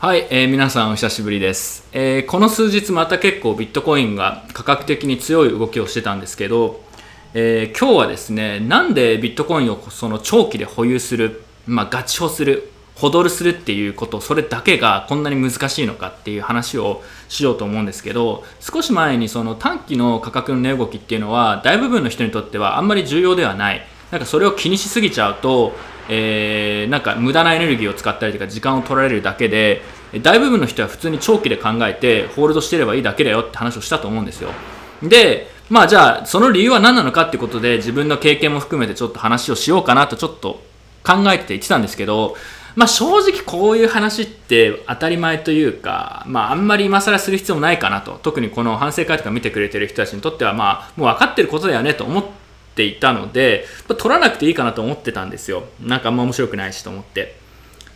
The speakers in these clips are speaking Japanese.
はい、えー皆さんお久しぶりです、えーこの数日また結構ビットコインが価格的に強い動きをしてたんですけど、えー今日はですねなんでビットコインをその長期で保有する、まあ、ガチ保するホドルするっていうことそれだけがこんなに難しいのかっていう話をしようと思うんですけど少し前にその短期の価格の値動きっていうのは大部分の人にとってはあんまり重要ではない。なんかそれを気にしすぎちゃうと、えーなんか無駄なエネルギーを使ったりとか時間を取られるだけで大部分の人は普通に長期で考えてホールドしてればいいだけだよって話をしたと思うんですよ。でまあじゃあその理由は何なのかってことで自分の経験も含めてちょっと話をしようかなとちょっと考えてて言ってたんですけどまあ正直こういう話って当たり前というか、まああんまり今更する必要もないかなと、特にこの反省会とか見てくれてる人たちにとってはまあもう分かってることだよねと思っていたので、ま取らなくていいかなと思ってたんですよ。なんかあんま面白くないしと思って。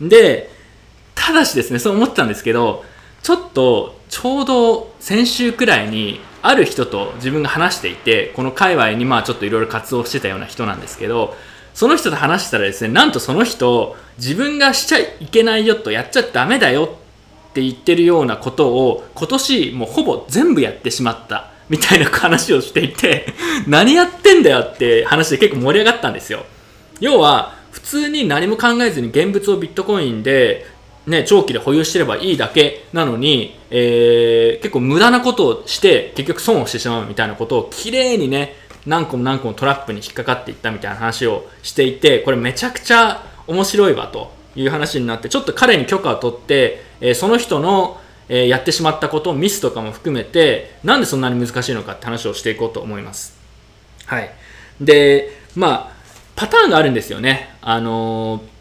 で、ただしですね、そう思ってたんですけど、ちょっとちょうど先週くらいにある人と自分が話していて、この界隈にまあちょっといろいろ活動してたような人なんですけど、その人と話したらですね、なんとその人、自分がしちゃいけないよと、やっちゃダメだよって言ってるようなことを、今年もうほぼ全部やってしまった。みたいな話をしていて、何やってんだよって話で結構盛り上がったんですよ。要は、普通に何も考えずに現物をビットコインで、ね、長期で保有してればいいだけなのに、えー結構無駄なことをして結局損をしてしまうみたいなことをきれいにね何個も何個もトラップに引っかかっていったみたいな話をしていてこれめちゃくちゃ面白いわという話になってちょっと彼に許可を取って、えーその人の、えーやってしまったことミスとかも含めてなんでそんなに難しいのかって話をしていこうと思います。はい、でまあパターンがあるんですよね。あのー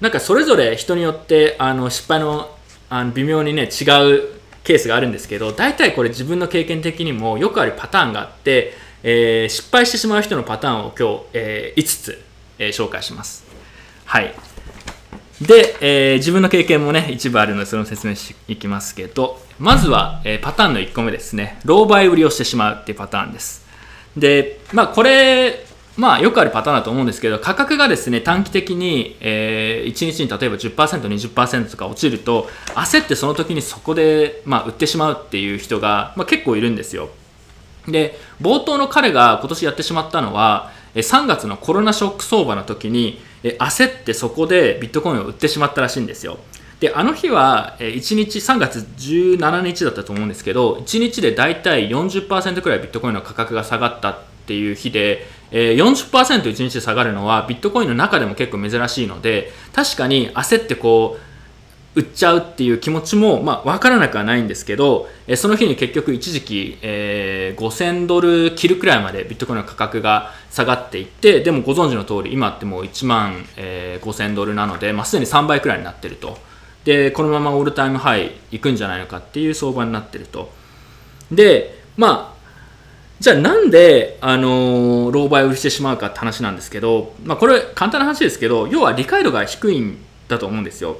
なんかそれぞれ人によってあの失敗のあの微妙にね違うケースがあるんですけど大体これ自分の経験的にもよくあるパターンがあって、えー失敗してしまう人のパターンを今日、え5つ、えー紹介します。はいで、えー自分の経験もね一部あるのでそれを説明していきますけどまずは、えーパターンの1個目ですね。狼狽売りをしてしまうっていうパターンです。でまあこれまあよくあるパターンだと思うんですけど価格がですね短期的に、え1日に例えば 10%20% とか落ちると焦ってその時にそこで、まあ、売ってしまうっていう人が、まあ、結構いるんですよ。で冒頭の彼が今年やってしまったのは3月のコロナショック相場の時に焦ってそこでビットコインを売ってしまったらしいんですよ。であの日は1日3月17日だったと思うんですけど1日で大体40%くらいビットコインの価格が下がったっていう日で、40%1 日で下がるのはビットコインの中でも結構珍しいので確かに焦ってこう売っちゃうっていう気持ちも、まあ、分からなくはないんですけど、えその日に結局一時期、えー5000ドル切るくらいまでビットコインの価格が下がっていってでもご存知の通り今ってもう1万、えー5000ドルなので、まあ、すでに3倍くらいになってると。でこのままオールタイムハイ行くんじゃないのかっていう相場になってると。でまあじゃあなんで、あのー、狼狽売りしてしまうかって話なんですけど、まあ、これ簡単な話ですけど要は理解度が低いんだと思うんですよ。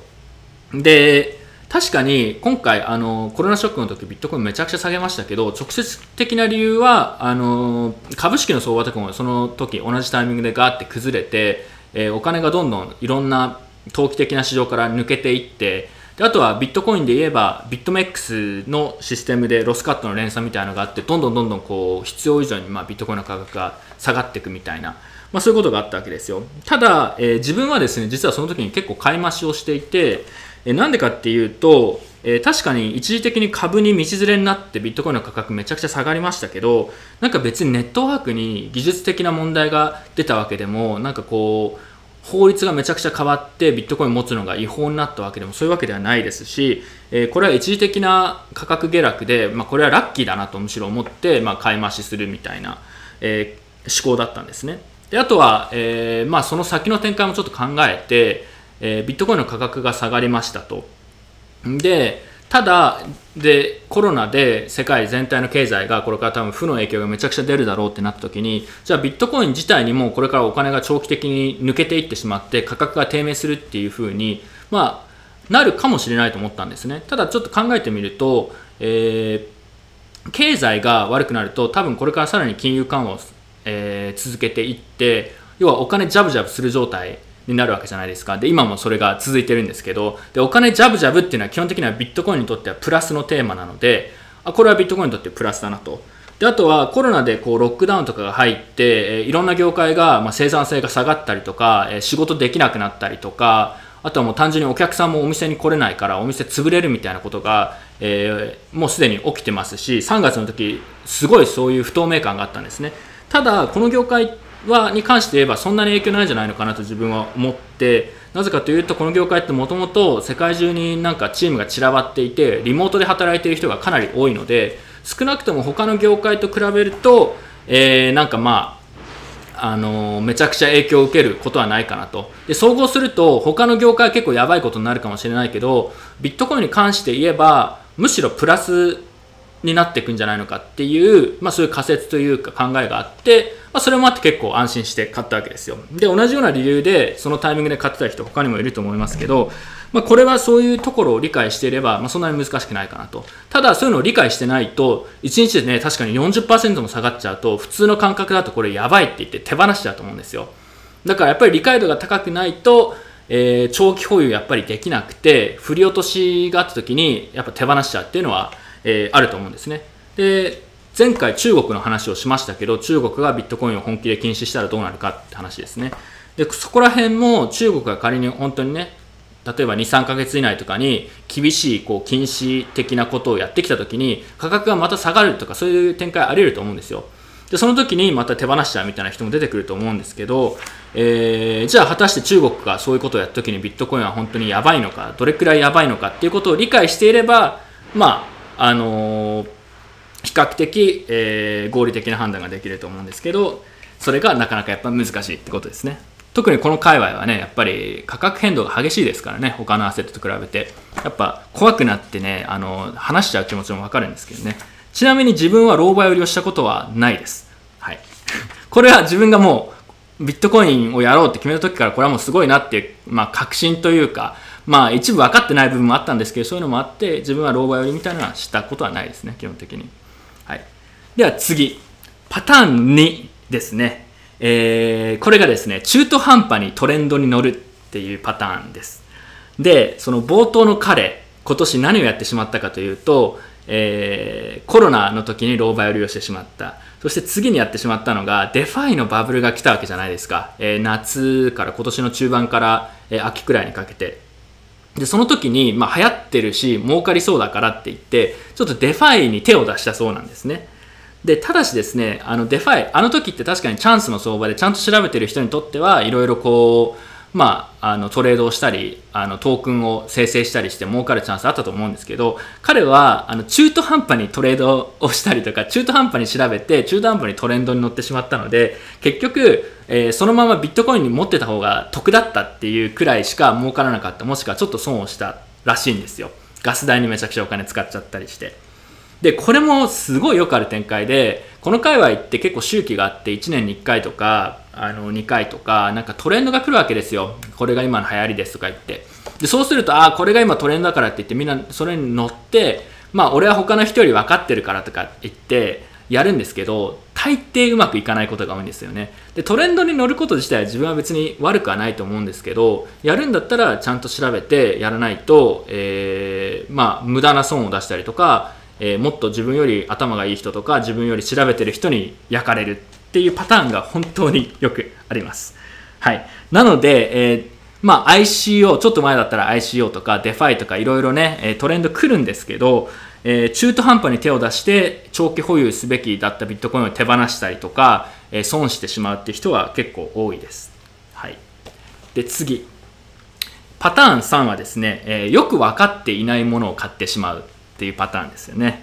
で確かに今回あのコロナショックの時ビットコインめちゃくちゃ下げましたけど直接的な理由はあの株式の相場とかもその時同じタイミングでガーって崩れて、えーお金がどんどんいろんな投機的な市場から抜けていってであとはビットコインで言えばビットメックスのシステムでロスカットの連鎖みたいなのがあってどんどんどんどんこう必要以上にまビットコインの価格が下がっていくみたいな、まあ、そういうことがあったわけですよ。ただ、えー自分はですね実はその時に結構買い増しをしていてえなんでかっていうと、え確かに一時的に株に道連れになってビットコインの価格めちゃくちゃ下がりましたけどなんか別にネットワークに技術的な問題が出たわけでもなんかこう法律がめちゃくちゃ変わってビットコイン持つのが違法になったわけでもそういうわけではないですし、えこれは一時的な価格下落で、まあ、これはラッキーだなとむしろ思って、まあ、買い増しするみたいな、え思考だったんですね。であとは、えーまあ、その先の展開もちょっと考えて、えービットコインの価格が下がりましたと。でただでコロナで世界全体の経済がこれから多分負の影響がめちゃくちゃ出るだろうってなった時にじゃあビットコイン自体にもこれからお金が長期的に抜けていってしまって価格が低迷するっていう風にまあなるかもしれないと思ったんですね。ただちょっと考えてみると、えー経済が悪くなると多分これからさらに金融緩和を、えー続けていって要はお金ジャブジャブする状態になるわけじゃないですか。で今もそれが続いてるんですけどでお金ジャブジャブっていうのは基本的にはビットコインにとってはプラスのテーマなのであこれはビットコインにとってプラスだなと。であとはコロナでこうロックダウンとかが入って、えいろんな業界が、ま生産性が下がったりとか、え仕事できなくなったりとかあとはもう単純にお客さんもお店に来れないからお店潰れるみたいなことが、え、もうすでに起きてますし3月の時すごいそういう不透明感があったんですね。ただこの業界はに関して言えばそんなに影響ないんじゃないのかなと自分は思ってなぜかというとこの業界ってもともと世界中になんかチームが散らばっていてリモートで働いている人がかなり多いので少なくとも他の業界と比べると、えー、なんかまああのめちゃくちゃ影響を受けることはないかなと。で総合すると他の業界は結構やばいことになるかもしれないけどビットコインに関して言えばむしろプラスになっていくんじゃないのかっていう、まあ、そういう仮説というか考えがあって、まあ、それもあって結構安心して買ったわけですよで同じような理由でそのタイミングで買ってた人他にもいると思いますけどまあ、これはそういうところを理解していれば、まあ、そんなに難しくないかなと。ただ、そういうのを理解してないと、1日でね、確かに40%も下がっちゃうと、普通の感覚だとこれやばいって言って手放しちゃうと思うんですよ。だからやっぱり理解度が高くないと、えー、長期保有やっぱりできなくて、振り落としがあった時に、やっぱ手放しちゃうっていうのは、えー、あると思うんですね。で、前回中国の話をしましたけど、中国がビットコインを本気で禁止したらどうなるかって話ですね。で、そこら辺も中国が仮に本当にね、例えば23ヶ月以内とかに厳しいこう禁止的なことをやってきた時に価格がまた下がるとかそういう展開あり得ると思うんですよでその時にまた手放しちゃうみたいな人も出てくると思うんですけど、えー、じゃあ果たして中国がそういうことをやった時にビットコインは本当にやばいのかどれくらいやばいのかっていうことを理解していればまああの、比較的、えー、合理的な判断ができると思うんですけどそれがなかなかやっぱ難しいってことですね。特にこの界隈はねやっぱり価格変動が激しいですからね他のアセットと比べて。やっぱ怖くなってねあの話しちゃう気持ちもわかるんですけどね。ちなみに自分は狼狽売りをしたことはないです。はい。これは自分がもうビットコインをやろうって決めた時からこれはもうすごいなっていう、まあ、確信というかまあ一部分かってない部分もあったんですけどそういうのもあって自分は狼狽売りみたいなのはしたことはないですね基本的に。はい。では次。パターン2ですね。えー、これがですね中途半端にトレンドに乗るっていうパターンです。でその冒頭の彼今年何をやってしまったかというと、えー、コロナの時に狼狽売りをしてしまった。そして次にやってしまったのがデファイのバブルが来たわけじゃないですか、えー、夏から今年の中盤から、えー、秋くらいにかけて。でその時に、まあ、流行ってるし儲かりそうだからって言ってちょっとデファイに手を出したそうなんですね。でただしですねあのデファイあの時って確かにチャンスの相場でちゃんと調べてる人にとってはいろいろこうまあ、あのトレードをしたりあのトークンを生成したりして儲かるチャンスあったと思うんですけど彼はあの中途半端にトレードをしたりとか中途半端に調べて中途半端にトレンドに乗ってしまったので結局、えー、そのままビットコインに持ってた方が得だったっていうくらいしか儲からなかったもしくはちょっと損をしたらしいんですよガス代にめちゃくちゃお金使っちゃったりして。でこれもすごいよくある展開でこの界隈って結構周期があって1年に1回とかあの2回とかなんかトレンドが来るわけですよ。これが今の流行りですとか言って。でそうするとああこれが今トレンドだからって言ってみんなそれに乗ってまあ俺は他の人より分かってるからとか言ってやるんですけど大抵うまくいかないことが多いんですよね。でトレンドに乗ること自体は自分は別に悪くはないと思うんですけどやるんだったらちゃんと調べてやらないと、えー、まあ無駄な損を出したりとかえー、もっと自分より頭がいい人とか自分より調べてる人に焼かれるっていうパターンが本当によくあります。はい。なので、えー、まあ ICO、ちょっと前だったら ICO とか DeFi とかいろいろね、トレンド来るんですけど、えー、中途半端に手を出して長期保有すべきだったビットコインを手放したりとか、えー、損してしまうっていう人は結構多いです。はい。で、次。パターン3はですね、えー、よく分かっていないものを買ってしまうっていうパターンですよね。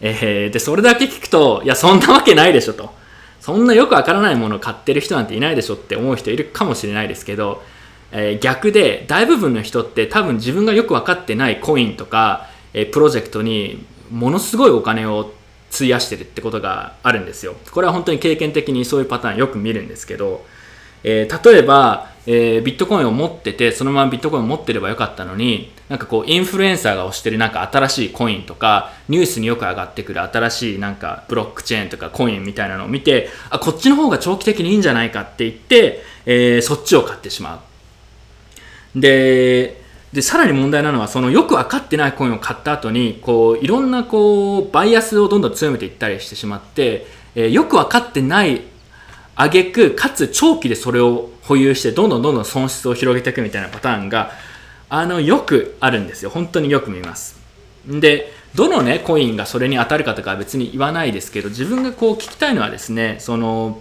えー、で、それだけ聞くと、いや、そんなわけないでしょと。そんなよくわからないものを買ってる人なんていないでしょって思う人いるかもしれないですけど、えー、逆で、大部分の人って多分自分がよく分かってないコインとか、えー、プロジェクトにものすごいお金を費やしてるってことがあるんですよ。これは本当に経験的にそういうパターンよく見るんですけど、えー、例えば、えー、ビットコインを持っててそのままビットコインを持ってればよかったのになんかこうインフルエンサーが推してるなんか新しいコインとかニュースによく上がってくる新しいなんかブロックチェーンとかコインみたいなのを見てあこっちの方が長期的にいいんじゃないかって言って、えー、そっちを買ってしまう。ででさらに問題なのはそのよく分かってないコインを買った後にこういろんなこうバイアスをどんどん強めていったりしてしまって、えー、よく分かってない挙句かつ長期でそれを保有してどんどんどんどん損失を広げていくみたいなパターンがあのよくあるんですよ。本当によく見ます。でどのねコインがそれに当たるかとかは別に言わないですけど自分がこう聞きたいのはですねその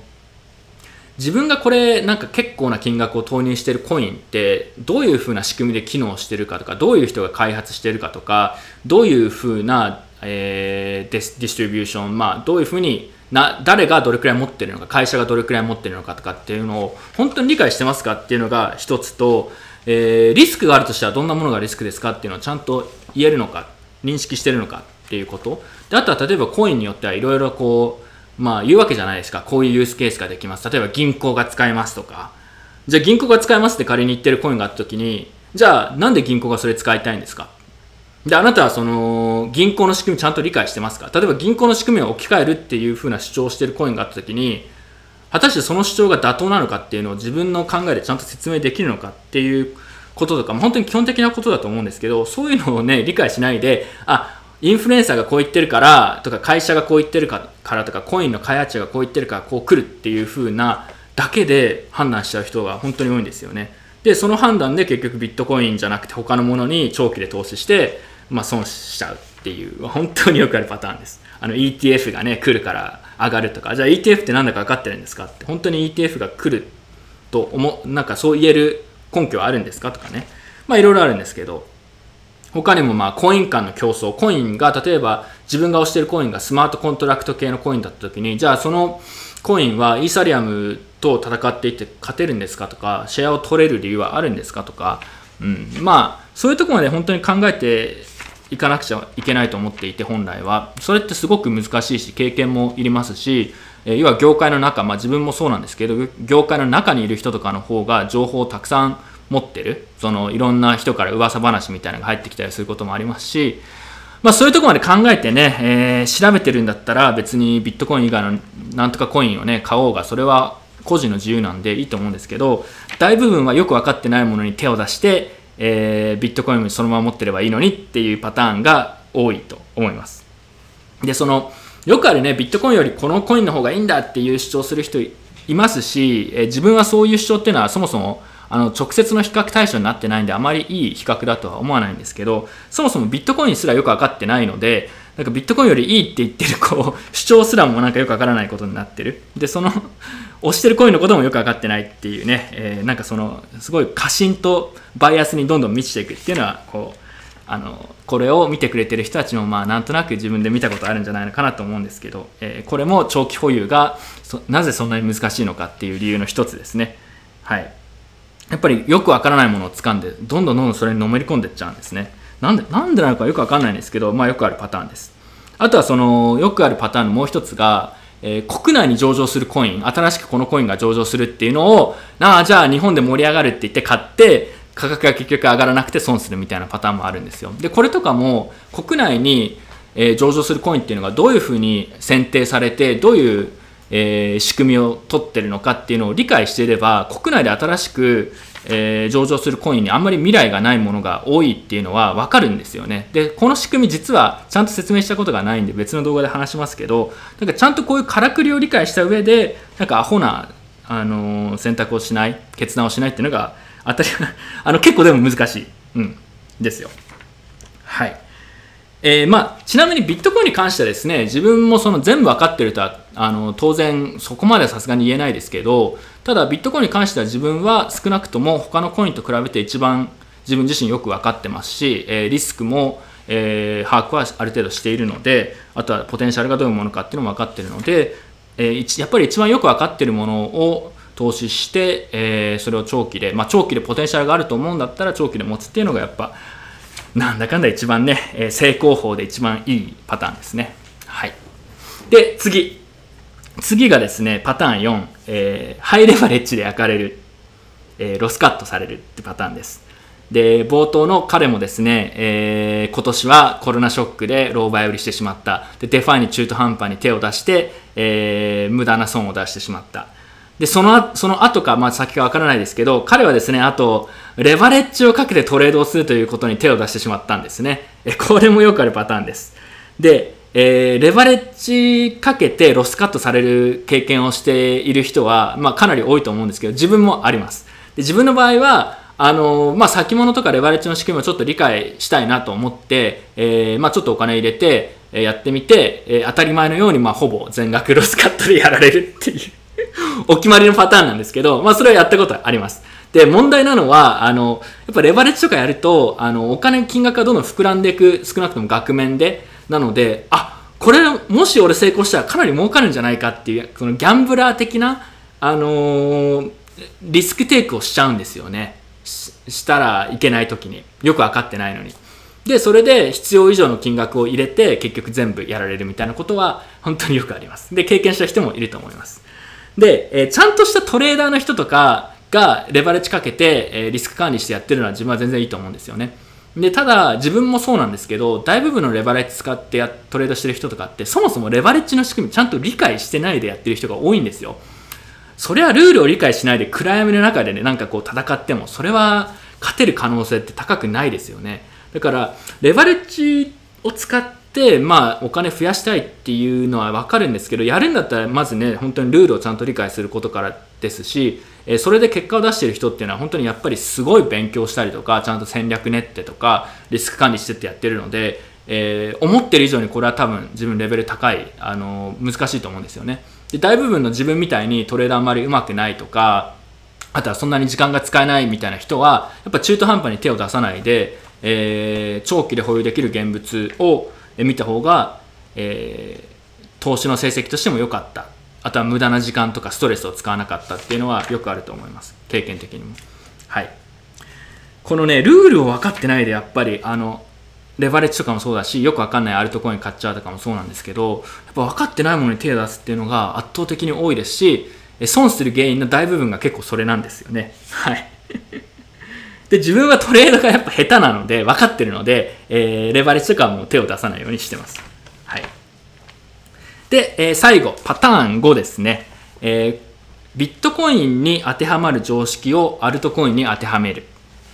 自分がこれなんか結構な金額を投入してるコインってどういうふうな仕組みで機能してるかとかどういう人が開発してるかとかどういうふうな、えー、ディストリビューション、まあ、どういうふうにな誰がどれくらい持ってるのか会社がどれくらい持ってるのかとかっていうのを本当に理解してますかっていうのが一つと、えー、リスクがあるとしたらどんなものがリスクですかっていうのをちゃんと言えるのか認識してるのかっていうこと。であとは例えばコインによってはいろいろこうまあ言うわけじゃないですか。こういうユースケースができます。例えば銀行が使えますとか。じゃあ銀行が使えますって仮に言ってるコインがあった時にじゃあなんで銀行がそれ使いたいんですか？であなたはその銀行の仕組みちゃんと理解してますか？例えば銀行の仕組みを置き換えるっていうふうな主張をしてるコインがあった時に果たしてその主張が妥当なのかっていうのを自分の考えでちゃんと説明できるのかっていうこととか本当に基本的なことだと思うんですけどそういうのをね理解しないであインフルエンサーがこう言ってるからとか会社がこう言ってるからとかコインの開発者がこう言ってるからこう来るっていう風なだけで判断しちゃう人が本当に多いんですよね。でその判断で結局ビットコインじゃなくて他のものに長期で投資してまあ、損しちゃうっていう 本当によくあるパターンです。あの ETF がね来るから上がるとか。じゃあ ETF って何だか分かってるんですかって。本当に ETF が来ると思なんかそう言える根拠はあるんですかとかね。まあいろいろあるんですけど他にもまあコイン間の競争。コインが例えば自分が推してるコインがスマートコントラクト系のコインだった時にじゃあそのコインはイーサリアムと戦っていって勝てるんですかとかシェアを取れる理由はあるんですかとか、うん、まあそういうところまで本当に考えていかなくちゃいけないと思っていて本来は。それってすごく難しいし経験もいりますしえ要は業界の中、まあ、自分もそうなんですけど業界の中にいる人とかの方が情報をたくさん持ってるそのいろんな人から噂話みたいなのが入ってきたりすることもありますし、まあ、そういうとこまで考えてね、えー、調べてるんだったら別にビットコイン以外のなんとかコインをね買おうがそれは個人の自由なんでいいと思うんですけど大部分はよく分かってないものに手を出してえー、ビットコインそのまま持ってればいいのにっていうパターンが多いと思います。で、その、よくあるね、ビットコインよりこのコインの方がいいんだっていう主張する人いますし、えー、自分はそういう主張っていうのはそもそもあの直接の比較対象になってないんであまりいい比較だとは思わないんですけどそもそもビットコインすらよく分かってないのでなんかビットコインよりいいって言ってるこう主張すらもなんかよく分からないことになってるでその押してるコインのこともよく分かってないっていうね、えー、なんかそのすごい過信とバイアスにどんどん満ちていくっていうのはこうあのこれを見てくれてる人たちもまあなんとなく自分で見たことあるんじゃないのかなと思うんですけど、えー、これも長期保有がなぜそんなに難しいのかっていう理由の一つですね。はい。やっぱりよくわからないものを掴んでどんどんどんどんそれにのめり込んでっちゃうんですね。なんでなんでなのかよくわかんないんですけど、まあ、よくあるパターンです。あとはそのよくあるパターンのもう一つがえー、国内に上場するコイン、新しくこのコインが上場するっていうのを、ああ、じゃあ日本で盛り上がるって言って買って、価格が結局上がらなくて損するみたいなパターンもあるんですよ。で、これとかも国内に、えー、上場するコインっていうのがどういうふうに選定されて、どういう、えー、仕組みを取ってるのかっていうのを理解していれば、国内で新しく、えー、上場するコインにあんまり未来がないものが多いっていうのは分かるんですよね。で、この仕組み実はちゃんと説明したことがないんで別の動画で話しますけど、なんかちゃんとこういうからくりを理解した上で、なんかアホな、あのー、選択をしない、決断をしないっていうのが当たり、あの結構でも難しい。うん。ですよ。はい。えー、まあ、ちなみにビットコインに関してはですね、自分もその全部分かってるとは、あの、当然そこまではさすがに言えないですけど、ただビットコインに関しては自分は少なくとも他のコインと比べて一番自分自身よく分かってますし、えー、リスクも、えー、把握はある程度しているので、あとはポテンシャルがどういうものかっていうのも分かってるので、えー、やっぱり一番よく分かってるものを投資して、えー、それを長期で、まあ、長期でポテンシャルがあると思うんだったら長期で持つっていうのがやっぱなんだかんだ一番ね、えー、成功法で一番いいパターンですね。はい。で、次。次がですね、パターン4、えー、ハイレバレッジで焼かれる、えー、ロスカットされるってパターンです。で、冒頭の彼もですね、えー、今年はコロナショックで狼狽売りしてしまった。で、デファイに中途半端に手を出して、えー、無駄な損を出してしまった。で、その、その後か、まあ先かわからないですけど、彼はですね、あと、レバレッジをかけてトレードをするということに手を出してしまったんですね。え、これもよくあるパターンです。で、えー、レバレッジかけてロスカットされる経験をしている人は、まあ、かなり多いと思うんですけど、自分もあります。で自分の場合は、あのまあ、先物とかレバレッジの仕組みをちょっと理解したいなと思って、えー、まあ、ちょっとお金入れて、えやってみて、えー、当たり前のように、まあ、ほぼ全額ロスカットでやられるっていう お決まりのパターンなんですけど、まあ、それはやったことあります。で、問題なのは、あの、やっぱレバレッジとかやると、あの、お金、金額がどんどん膨らんでいく、少なくとも額面で、なので、あ、これ、もし俺成功したらかなり儲かるんじゃないかっていう、そのギャンブラー的な、あのー、リスクテイクをしちゃうんですよね。したらいけない時に。よく分かってないのに。で、それで必要以上の金額を入れて、結局全部やられるみたいなことは、本当によくあります。で、経験した人もいると思います。で、えー、ちゃんとしたトレーダーの人とかがレバレッジかけて、えー、リスク管理してやってるのは自分は全然いいと思うんですよね。でただ自分もそうなんですけど大部分のレバレッジ使ってトレードしてる人とかってそもそもレバレッジの仕組みちゃんと理解してないでやってる人が多いんですよ。それはルールを理解しないで暗闇の中でねなんかこう戦ってもそれは勝てる可能性って高くないですよね。だからレバレッジを使ってまあお金増やしたいっていうのは分かるんですけどやるんだったらまずね本当にルールをちゃんと理解することからですしそれで結果を出している人っていうのは本当にやっぱりすごい勉強したりとかちゃんと戦略練ってとかリスク管理してってやってるので、えー、思ってる以上にこれは多分自分レベル高い、あの難しいと思うんですよね。で大部分の自分みたいにトレーダーあんまりうまくないとかあとはそんなに時間が使えないみたいな人はやっぱ中途半端に手を出さないで、えー、長期で保有できる現物を見た方が、えー、投資の成績としても良かった。あとは無駄な時間とかストレスを使わなかったっていうのはよくあると思います。経験的にも。はい。このねルールを分かってないでやっぱりあのレバレッジとかもそうだしよく分かんないアルトコイン買っちゃうとかもそうなんですけどやっぱ分かってないものに手を出すっていうのが圧倒的に多いですし損する原因の大部分が結構それなんですよね。はい。で自分はトレードがやっぱ下手なので分かってるので、えー、レバレッジとかはもう手を出さないようにしてますはいで、えー、最後、パターン5ですね。えー、ビットコインに当てはまる常識をアルトコインに当てはめる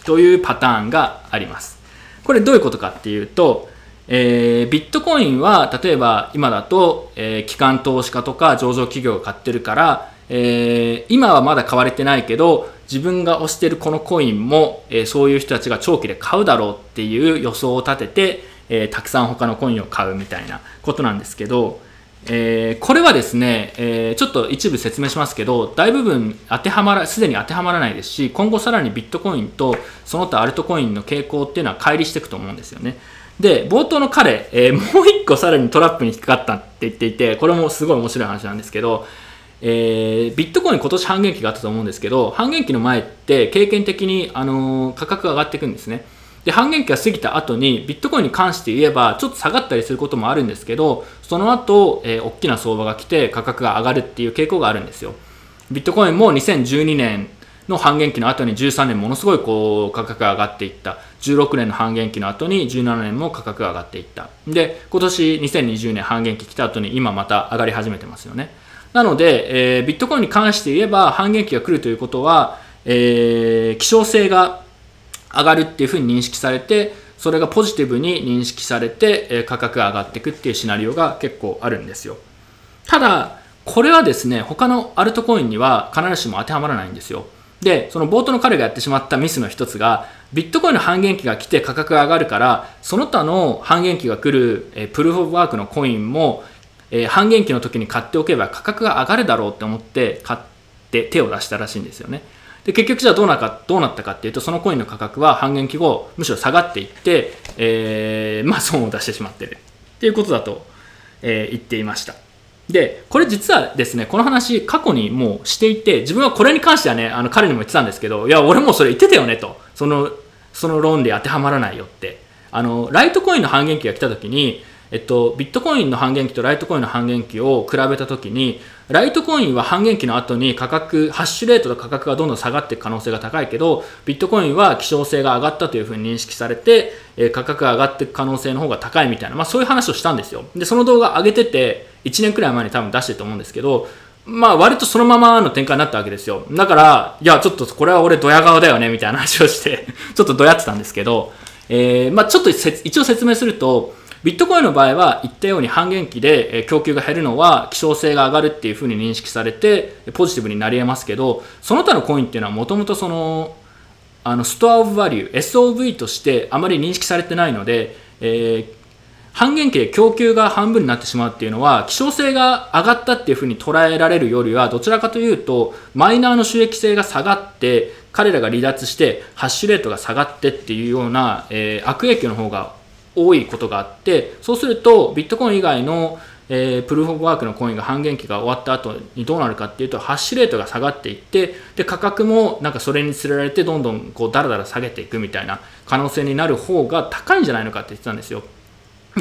というパターンがあります。これどういうことかっていうと、えー、ビットコインは例えば今だと、えー、機関投資家とか上場企業が買ってるから、えー、今はまだ買われてないけど自分が推してるこのコインも、えー、そういう人たちが長期で買うだろうっていう予想を立てて、えー、たくさん他のコインを買うみたいなことなんですけど、えー、これはですね、え、ちょっと一部説明しますけど、大部分当てはまら、すでに当てはまらないですし、今後さらにビットコインとその他アルトコインの傾向っていうのは乖離していくと思うんですよね。で、冒頭の彼、え、もう一個さらにトラップに引っかかったって言っていて、これもすごい面白い話なんですけど、えー、ビットコイン今年半減期があったと思うんですけど、半減期の前って経験的に、あのー、価格が上がっていくんですね。で半減期が過ぎた後にビットコインに関して言えばちょっと下がったりすることもあるんですけどその後、えー、大きな相場が来て価格が上がるっていう傾向があるんですよ。ビットコインも2012年の半減期の後に13年ものすごいこう価格が上がっていった。16年の半減期の後に17年も価格が上がっていった。で今年2020年半減期来た後に今また上がり始めてますよね。なので、えー、ビットコインに関して言えば半減期が来るということは、えー、希少性が上がるっていうふうに認識されてそれがポジティブに認識されてえ価格が上がっていくっていうシナリオが結構あるんですよ。ただこれはですね他のアルトコインには必ずしも当てはまらないんですよ。でその冒頭の彼がやってしまったミスの一つがビットコインの半減期が来て価格が上がるからその他の半減期が来る、えプルーフ・オブ・ワークのコインも、え半減期の時に買っておけば価格が上がるだろうって思って買って手を出したらしいんですよね。で結局じゃあどうなかどうなったかっていうとそのコインの価格は半減期後むしろ下がっていって、えー、まあ、損を出してしまってるっていうことだと、えー、言っていました。でこれ実はですねこの話過去にもうしていて自分はこれに関してはねあの彼にも言ってたんですけどいや俺もそれ言ってたよねと。そのその論で当てはまらないよって。あのライトコインの半減期が来た時にえっと、ビットコインの半減期とライトコインの半減期を比べたときに、ライトコインは半減期の後に価格、ハッシュレートと価格がどんどん下がっていく可能性が高いけど、ビットコインは希少性が上がったというふうに認識されて、え価格が上がっていく可能性の方が高いみたいな、まあそういう話をしたんですよ。で、その動画上げてて、1年くらい前に多分出してると思うんですけど、まあ割とそのままの展開になったわけですよ。だから、いや、ちょっとこれは俺ドヤ顔だよね、みたいな話をして ちょっとドヤってたんですけど、えー、まあちょっと一応説明すると、ビットコインの場合は言ったように半減期で供給が減るのは希少性が上がるっていうふうに認識されてポジティブになり得ますけどその他のコインっていうのはもともとそのあのストアオブバリュー SOV としてあまり認識されてないので、えー、半減期で供給が半分になってしまうっていうのは希少性が上がったっていうふうに捉えられるよりはどちらかというとマイナーの収益性が下がって彼らが離脱してハッシュレートが下がってっていうような、えー、悪影響の方が多いことがあってそうするとビットコイン以外の、えー、プルーフ・オブ・ワークのコインが半減期が終わった後にどうなるかっていうとハッシュレートが下がっていってで価格もなんかそれにつれられてどんどんこうだらだら下げていくみたいな可能性になる方が高いんじゃないのかって言ってたんですよ。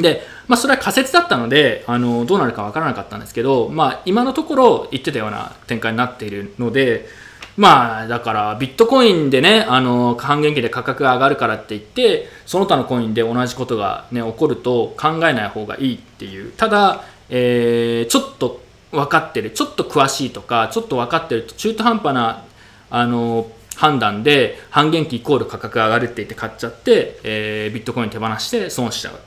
で、まあ、それは仮説だったのであのどうなるか分からなかったんですけど、まあ、今のところ言ってたような展開になっているのでまあだからビットコインでねあの半減期で価格が上がるからって言ってその他のコインで同じことが、ね、起こると考えない方がいいっていう。ただ、えー、ちょっと分かってるちょっと詳しいとかちょっと分かってると中途半端なあの判断で半減期イコール価格が上がるって言って買っちゃって、えー、ビットコイン手放して損しちゃう。っ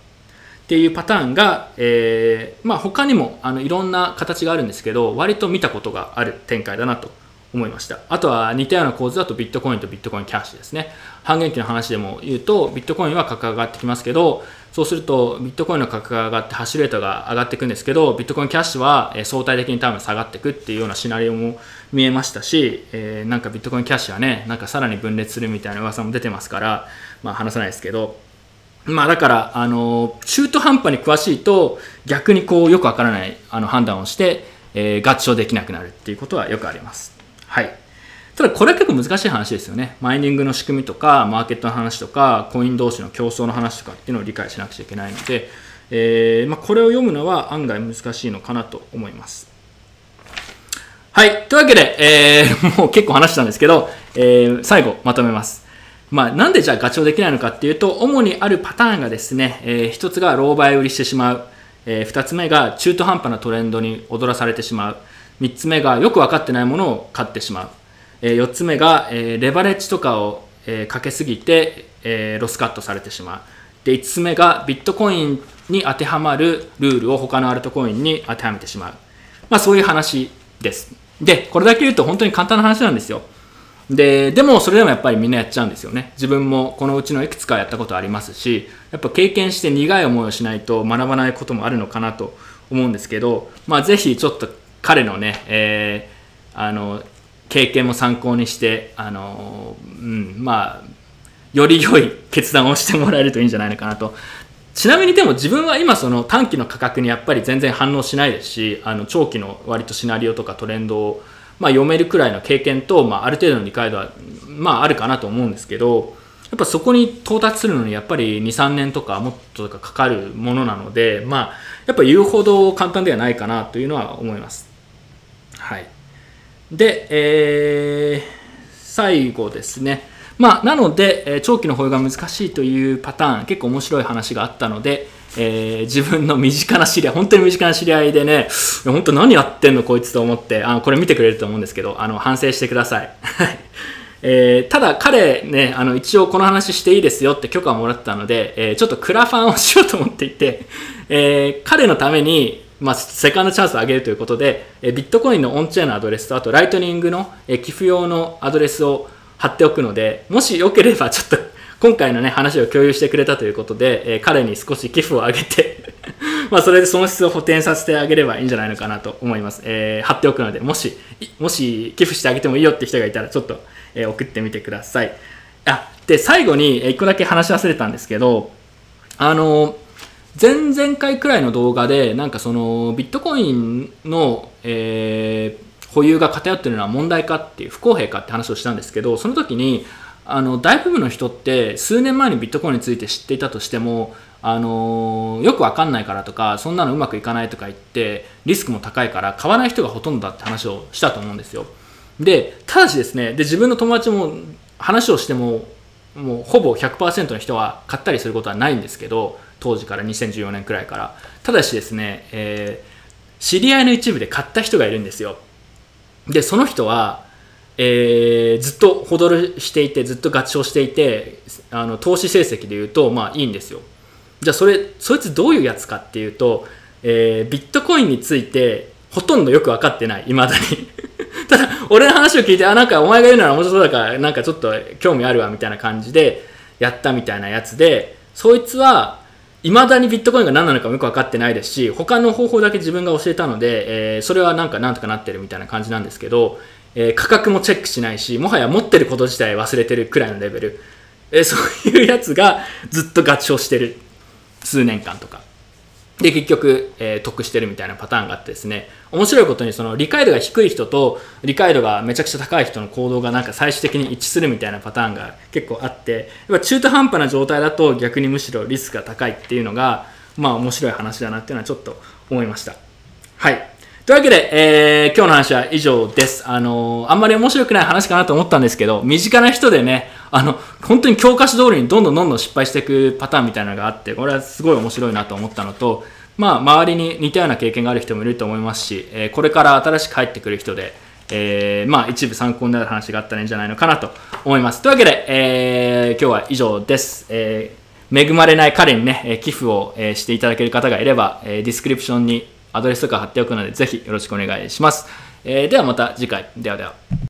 ていうパターンが、えーまあ、他にもあのいろんな形があるんですけど割と見たことがある展開だなと。思いました。あとは似たような構図だとビットコインとビットコインキャッシュですね。半減期の話でも言うとビットコインは価格が上がってきますけどそうするとビットコインの価格が上がってハッシュレートが上がっていくんですけどビットコインキャッシュは相対的に多分下がっていくっていうようなシナリオも見えましたし、えー、なんかビットコインキャッシュはねなんかさらに分裂するみたいな噂も出てますからまあ話さないですけど。まあだから、あの、中途半端に詳しいと逆にこうよくわからないあの判断をして、えー、合唱できなくなるっていうことはよくあります。はい。ただこれは結構難しい話ですよね。マイニングの仕組みとか、マーケットの話とか、コイン同士の競争の話とかっていうのを理解しなくちゃいけないので、えー、まあ、これを読むのは案外難しいのかなと思います。はい。というわけで、えー、もう結構話したんですけど、えー、最後まとめます。まあ、なんでじゃあガチョウできないのかっていうと、主にあるパターンがですね、えー、一つが狼狽売りしてしまう。えー、二つ目が中途半端なトレンドに踊らされてしまう。3つ目がよく分かってないものを買ってしまう、え4つ目が、えレバレッジとかを、えかけすぎて、えロスカットされてしまう。で5つ目がビットコインに当てはまるルールを他のアルトコインに当てはめてしまう、まあ、そういう話です。でこれだけ言うと本当に簡単な話なんですよ。ででもそれでもやっぱりみんなやっちゃうんですよね。自分もこのうちのいくつかやったことありますしやっぱ経験して苦い思いをしないと学ばないこともあるのかなと思うんですけど、まあ、ぜひちょっと彼のね、えー、あの経験も参考にしてあの、うん、まあより良い決断をしてもらえるといいんじゃないのかなとちなみにでも自分は今その短期の価格にやっぱり全然反応しないですしあの長期の割とシナリオとかトレンドを、まあ、読めるくらいの経験と、まあ、ある程度の理解度は、まあ、あるかなと思うんですけどやっぱそこに到達するのにやっぱり23年とかもっとかかかるものなのでまあやっぱ言うほど簡単ではないかなというのは思います。はい。で、えー、最後ですね。まあ、なので、長期の保有が難しいというパターン、結構面白い話があったので、えー、自分の身近な知り合い、本当に身近な知り合いでね、本当何やってんのこいつと思って、あこれ見てくれると思うんですけど、あの反省してください。えー、ただ彼ね、あの一応この話していいですよって許可をもらったので、えー、ちょっとクラファンをしようと思っていて、えー、彼のためにまあ、セカンドチャンスを上げるということで、ビットコインのオンチェーンのアドレスと、あとライトニングの、寄付用のアドレスを貼っておくので、もしよければちょっと 今回のね、話を共有してくれたということで、え彼に少し寄付を上げて まあそれで損失を補填させてあげればいいんじゃないのかなと思います。えー、貼っておくので、もし、もし寄付してあげてもいいよって人がいたら、ちょっと、え、送ってみてください。あ、で、最後に、1個だけ話し忘れたんですけど、あの前々回くらいの動画でなんかそのビットコインの、えー、保有が偏ってるのは問題かっていう不公平かって話をしたんですけどその時にあの大部分の人って数年前にビットコインについて知っていたとしてもあのよくわかんないからとかそんなのうまくいかないとか言ってリスクも高いから買わない人がほとんどだって話をしたと思うんですよ。でただしですねで自分の友達も話をしてももうほぼ100%の人は買ったりすることはないんですけど当時から2014年くらいから。ただしですね、えー、知り合いの一部で買った人がいるんですよ。でその人は、えーずっとホドルしていてずっと合唱していてあの投資成績でいうとまあいいんですよ。じゃあそれそいつどういうやつかっていうと、えービットコインについてほとんどよく分かってない。いまだに。俺の話を聞いてあなんかお前が言うなら面白そうだからなんかちょっと興味あるわみたいな感じでやったみたいなやつでそいつはいまだにビットコインが何なのかもよく分かってないですし他の方法だけ自分が教えたので、えーそれはなんかなんとかなってるみたいな感じなんですけど、えー価格もチェックしないしもはや持ってること自体忘れてるくらいのレベル、えーそういうやつがずっと合唱してる。数年間とか。で結局、えー得してるみたいなパターンがあってですね。面白いことにその理解度が低い人と理解度がめちゃくちゃ高い人の行動がなんか最終的に一致するみたいなパターンが結構あってやっぱ中途半端な状態だと逆にむしろリスクが高いっていうのがまあ面白い話だなっていうのはちょっと思いました。はい。というわけで、えー今日の話は以上です。あのーあんまり面白くない話かなと思ったんですけど、身近な人でね、あの、本当に教科書通りにどんどんどんどん失敗していくパターンみたいなのがあって、これはすごい面白いなと思ったのと、まあ、周りに似たような経験がある人もいると思いますし、えーこれから新しく入ってくる人で、えーまあ、一部参考になる話があったらいいんじゃないのかなと思います。というわけで、えー今日は以上です。え恵まれない彼にね、寄付を、していただける方がいれば、ディスクリプションにアドレスとか貼っておくので、ぜひよろしくお願いします。えーではまた次回。ではでは。